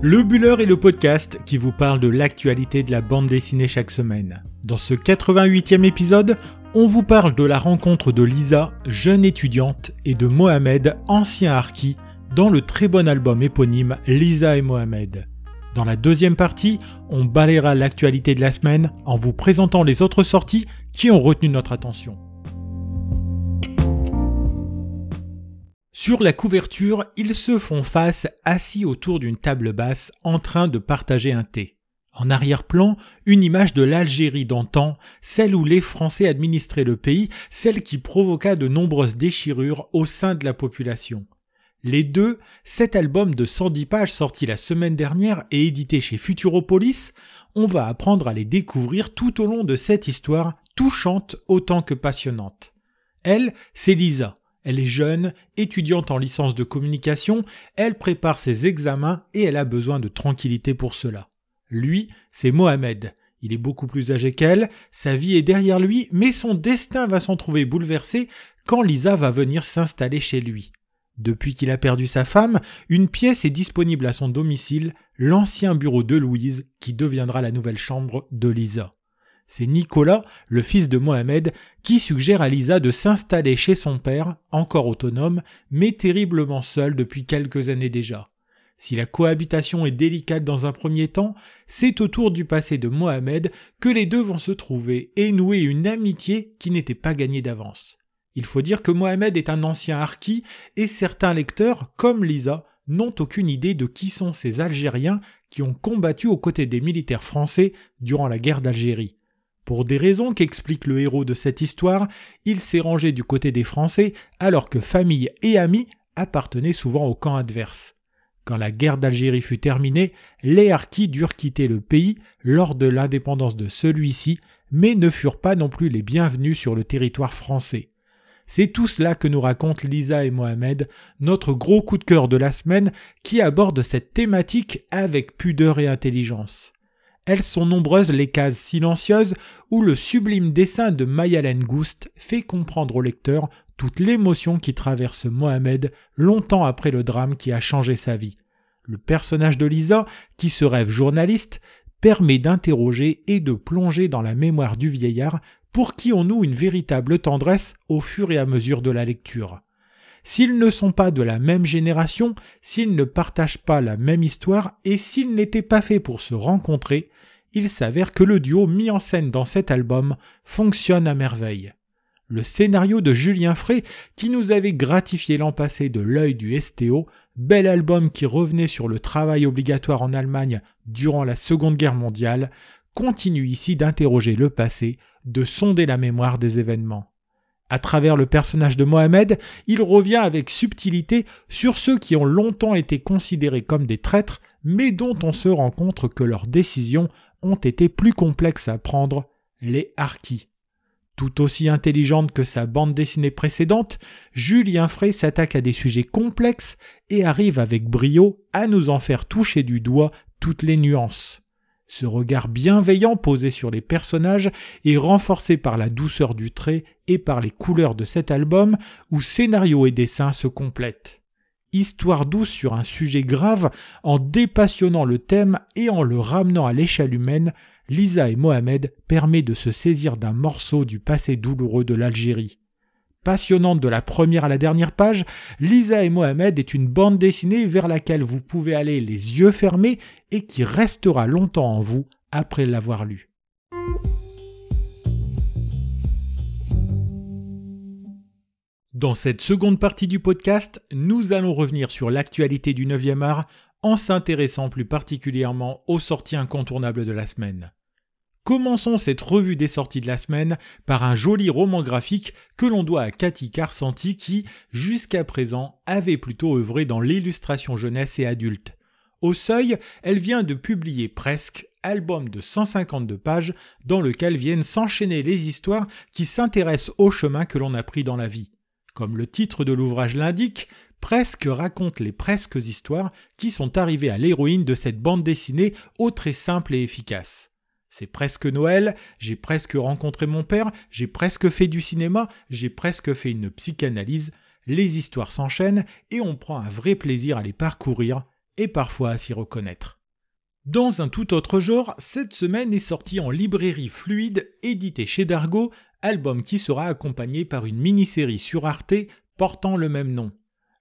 Le Buller est le podcast qui vous parle de l'actualité de la bande dessinée chaque semaine. Dans ce 88e épisode, on vous parle de la rencontre de Lisa, jeune étudiante, et de Mohamed, ancien harki, dans le très bon album éponyme Lisa et Mohamed. Dans la deuxième partie, on balayera l'actualité de la semaine en vous présentant les autres sorties qui ont retenu notre attention. Sur la couverture, ils se font face assis autour d'une table basse en train de partager un thé. En arrière-plan, une image de l'Algérie d'antan, celle où les Français administraient le pays, celle qui provoqua de nombreuses déchirures au sein de la population. Les deux, cet album de 110 pages sorti la semaine dernière et édité chez Futuropolis, on va apprendre à les découvrir tout au long de cette histoire touchante autant que passionnante. Elle, c'est Lisa, elle est jeune, étudiante en licence de communication, elle prépare ses examens et elle a besoin de tranquillité pour cela. Lui, c'est Mohamed. Il est beaucoup plus âgé qu'elle, sa vie est derrière lui, mais son destin va s'en trouver bouleversé quand Lisa va venir s'installer chez lui. Depuis qu'il a perdu sa femme, une pièce est disponible à son domicile, l'ancien bureau de Louise, qui deviendra la nouvelle chambre de Lisa. C'est Nicolas, le fils de Mohamed, qui suggère à Lisa de s'installer chez son père, encore autonome, mais terriblement seul depuis quelques années déjà. Si la cohabitation est délicate dans un premier temps, c'est autour du passé de Mohamed que les deux vont se trouver et nouer une amitié qui n'était pas gagnée d'avance. Il faut dire que Mohamed est un ancien harki et certains lecteurs, comme Lisa, n'ont aucune idée de qui sont ces Algériens qui ont combattu aux côtés des militaires français durant la guerre d'Algérie. Pour des raisons qu'explique le héros de cette histoire, il s'est rangé du côté des Français alors que famille et amis appartenaient souvent au camp adverse. Quand la guerre d'Algérie fut terminée, les Harkis durent quitter le pays lors de l'indépendance de celui-ci, mais ne furent pas non plus les bienvenus sur le territoire français. C'est tout cela que nous racontent Lisa et Mohamed, notre gros coup de cœur de la semaine, qui aborde cette thématique avec pudeur et intelligence. Elles sont nombreuses les cases silencieuses où le sublime dessin de Mayalen Goust fait comprendre au lecteur toute l'émotion qui traverse Mohamed longtemps après le drame qui a changé sa vie. Le personnage de Lisa, qui se rêve journaliste, permet d'interroger et de plonger dans la mémoire du vieillard pour qui on noue une véritable tendresse au fur et à mesure de la lecture. S'ils ne sont pas de la même génération, s'ils ne partagent pas la même histoire et s'ils n'étaient pas faits pour se rencontrer, il s'avère que le duo mis en scène dans cet album fonctionne à merveille. Le scénario de Julien Frey, qui nous avait gratifié l'an passé de l'œil du STO, bel album qui revenait sur le travail obligatoire en Allemagne durant la Seconde Guerre mondiale, continue ici d'interroger le passé, de sonder la mémoire des événements. À travers le personnage de Mohamed, il revient avec subtilité sur ceux qui ont longtemps été considérés comme des traîtres, mais dont on se rend compte que leurs décisions ont été plus complexes à prendre, les Harkis. Tout aussi intelligente que sa bande dessinée précédente, Julien Frey s'attaque à des sujets complexes et arrive avec brio à nous en faire toucher du doigt toutes les nuances. Ce regard bienveillant posé sur les personnages est renforcé par la douceur du trait et par les couleurs de cet album où scénario et dessin se complètent histoire douce sur un sujet grave en dépassionnant le thème et en le ramenant à l'échelle humaine, Lisa et Mohamed permet de se saisir d'un morceau du passé douloureux de l'Algérie. Passionnante de la première à la dernière page, Lisa et Mohamed est une bande dessinée vers laquelle vous pouvez aller les yeux fermés et qui restera longtemps en vous après l'avoir lue. Dans cette seconde partie du podcast, nous allons revenir sur l'actualité du 9e art en s'intéressant plus particulièrement aux sorties incontournables de la semaine. Commençons cette revue des sorties de la semaine par un joli roman graphique que l'on doit à Cathy Carsanti qui, jusqu'à présent, avait plutôt œuvré dans l'illustration jeunesse et adulte. Au seuil, elle vient de publier presque album de 152 pages dans lequel viennent s'enchaîner les histoires qui s'intéressent au chemin que l'on a pris dans la vie. Comme le titre de l'ouvrage l'indique, Presque raconte les presques histoires qui sont arrivées à l'héroïne de cette bande dessinée au très simple et efficace. C'est presque Noël, j'ai presque rencontré mon père, j'ai presque fait du cinéma, j'ai presque fait une psychanalyse, les histoires s'enchaînent et on prend un vrai plaisir à les parcourir, et parfois à s'y reconnaître. Dans un tout autre genre, cette semaine est sorti en librairie fluide, édité chez Dargo, album qui sera accompagné par une mini-série sur Arte portant le même nom.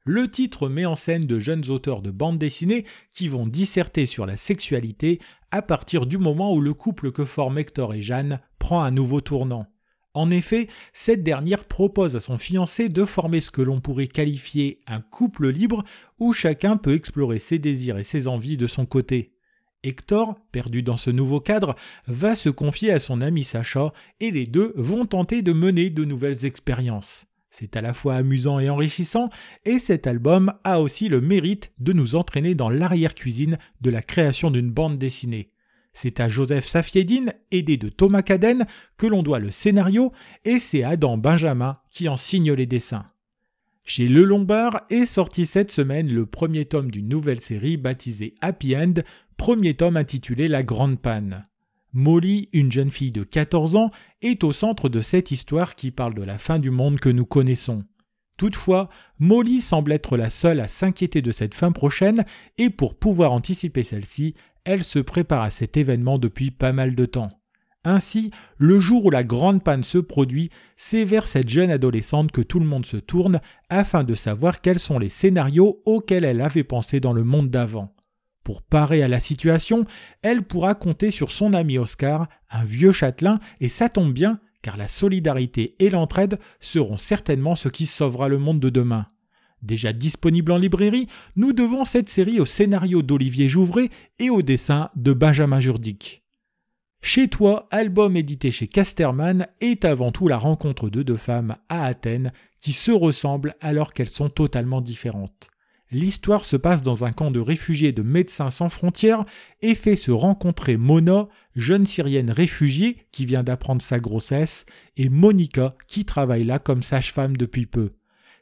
Le titre met en scène de jeunes auteurs de bande dessinée qui vont disserter sur la sexualité à partir du moment où le couple que forment Hector et Jeanne prend un nouveau tournant. En effet, cette dernière propose à son fiancé de former ce que l'on pourrait qualifier un couple libre où chacun peut explorer ses désirs et ses envies de son côté. Hector, perdu dans ce nouveau cadre, va se confier à son ami Sacha et les deux vont tenter de mener de nouvelles expériences. C'est à la fois amusant et enrichissant, et cet album a aussi le mérite de nous entraîner dans l'arrière-cuisine de la création d'une bande dessinée. C'est à Joseph Safiedine, aidé de Thomas Caden, que l'on doit le scénario, et c'est Adam Benjamin qui en signe les dessins. Chez Le Lombard est sorti cette semaine le premier tome d'une nouvelle série baptisée Happy End, premier tome intitulé La Grande Panne. Molly, une jeune fille de 14 ans, est au centre de cette histoire qui parle de la fin du monde que nous connaissons. Toutefois, Molly semble être la seule à s'inquiéter de cette fin prochaine et pour pouvoir anticiper celle-ci, elle se prépare à cet événement depuis pas mal de temps. Ainsi, le jour où la grande panne se produit, c'est vers cette jeune adolescente que tout le monde se tourne afin de savoir quels sont les scénarios auxquels elle avait pensé dans le monde d'avant. Pour parer à la situation, elle pourra compter sur son ami Oscar, un vieux châtelain, et ça tombe bien, car la solidarité et l'entraide seront certainement ce qui sauvera le monde de demain. Déjà disponible en librairie, nous devons cette série au scénario d'Olivier Jouvray et au dessin de Benjamin Jurdic. Chez toi, album édité chez Casterman, est avant tout la rencontre de deux femmes à Athènes qui se ressemblent alors qu'elles sont totalement différentes. L'histoire se passe dans un camp de réfugiés de Médecins sans frontières et fait se rencontrer Mona, jeune syrienne réfugiée qui vient d'apprendre sa grossesse, et Monica qui travaille là comme sage-femme depuis peu.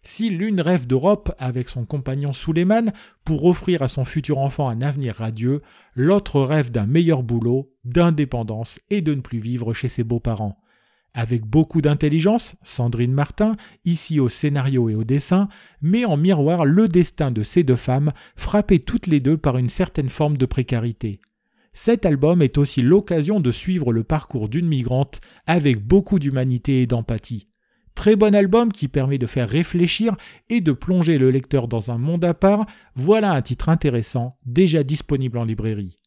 Si l'une rêve d'Europe avec son compagnon Suleiman pour offrir à son futur enfant un avenir radieux, l'autre rêve d'un meilleur boulot, d'indépendance et de ne plus vivre chez ses beaux-parents. Avec beaucoup d'intelligence, Sandrine Martin, ici au scénario et au dessin, met en miroir le destin de ces deux femmes, frappées toutes les deux par une certaine forme de précarité. Cet album est aussi l'occasion de suivre le parcours d'une migrante avec beaucoup d'humanité et d'empathie. Très bon album qui permet de faire réfléchir et de plonger le lecteur dans un monde à part, voilà un titre intéressant, déjà disponible en librairie.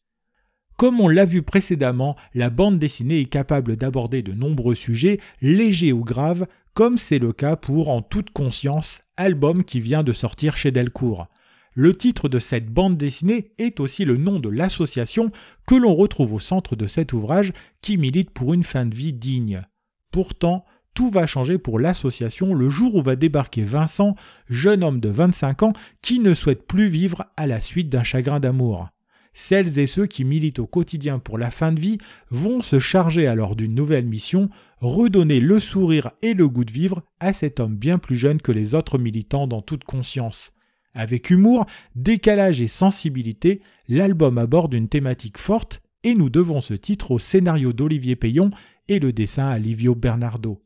Comme on l'a vu précédemment, la bande dessinée est capable d'aborder de nombreux sujets, légers ou graves, comme c'est le cas pour En toute conscience, album qui vient de sortir chez Delcourt. Le titre de cette bande dessinée est aussi le nom de l'association que l'on retrouve au centre de cet ouvrage qui milite pour une fin de vie digne. Pourtant, tout va changer pour l'association le jour où va débarquer Vincent, jeune homme de 25 ans qui ne souhaite plus vivre à la suite d'un chagrin d'amour. Celles et ceux qui militent au quotidien pour la fin de vie vont se charger alors d'une nouvelle mission, redonner le sourire et le goût de vivre à cet homme bien plus jeune que les autres militants dans toute conscience. Avec humour, décalage et sensibilité, l'album aborde une thématique forte et nous devons ce titre au scénario d'Olivier Payon et le dessin à Livio Bernardo.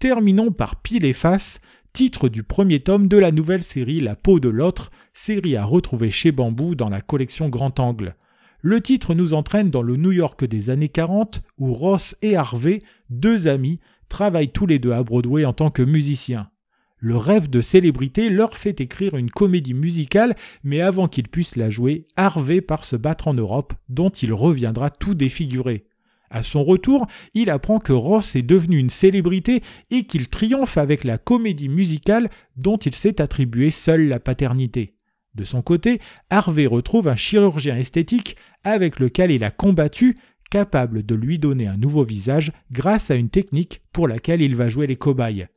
Terminons par Pile et Face, titre du premier tome de la nouvelle série La peau de l'autre, série à retrouver chez Bambou dans la collection Grand Angle. Le titre nous entraîne dans le New York des années 40 où Ross et Harvey, deux amis, travaillent tous les deux à Broadway en tant que musiciens. Le rêve de célébrité leur fait écrire une comédie musicale, mais avant qu'ils puissent la jouer, Harvey part se battre en Europe, dont il reviendra tout défiguré. À son retour, il apprend que Ross est devenu une célébrité et qu'il triomphe avec la comédie musicale dont il s'est attribué seul la paternité. De son côté, Harvey retrouve un chirurgien esthétique avec lequel il a combattu, capable de lui donner un nouveau visage grâce à une technique pour laquelle il va jouer les cobayes.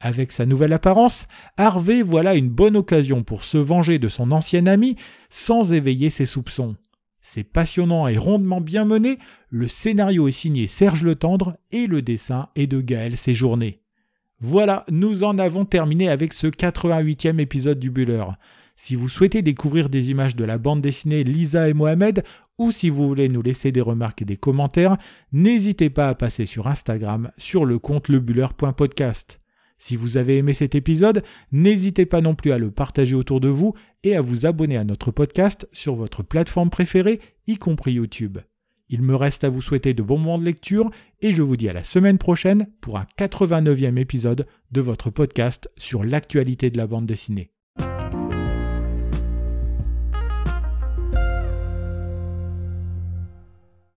Avec sa nouvelle apparence, Harvey voilà une bonne occasion pour se venger de son ancien ami sans éveiller ses soupçons. C'est passionnant et rondement bien mené, le scénario est signé Serge Le Tendre et le dessin est de Gaël Séjourné. Voilà, nous en avons terminé avec ce 88e épisode du Buller. Si vous souhaitez découvrir des images de la bande dessinée Lisa et Mohamed, ou si vous voulez nous laisser des remarques et des commentaires, n'hésitez pas à passer sur Instagram sur le compte lebuller.podcast. Si vous avez aimé cet épisode, n'hésitez pas non plus à le partager autour de vous et à vous abonner à notre podcast sur votre plateforme préférée, y compris YouTube. Il me reste à vous souhaiter de bons moments de lecture et je vous dis à la semaine prochaine pour un 89e épisode de votre podcast sur l'actualité de la bande dessinée.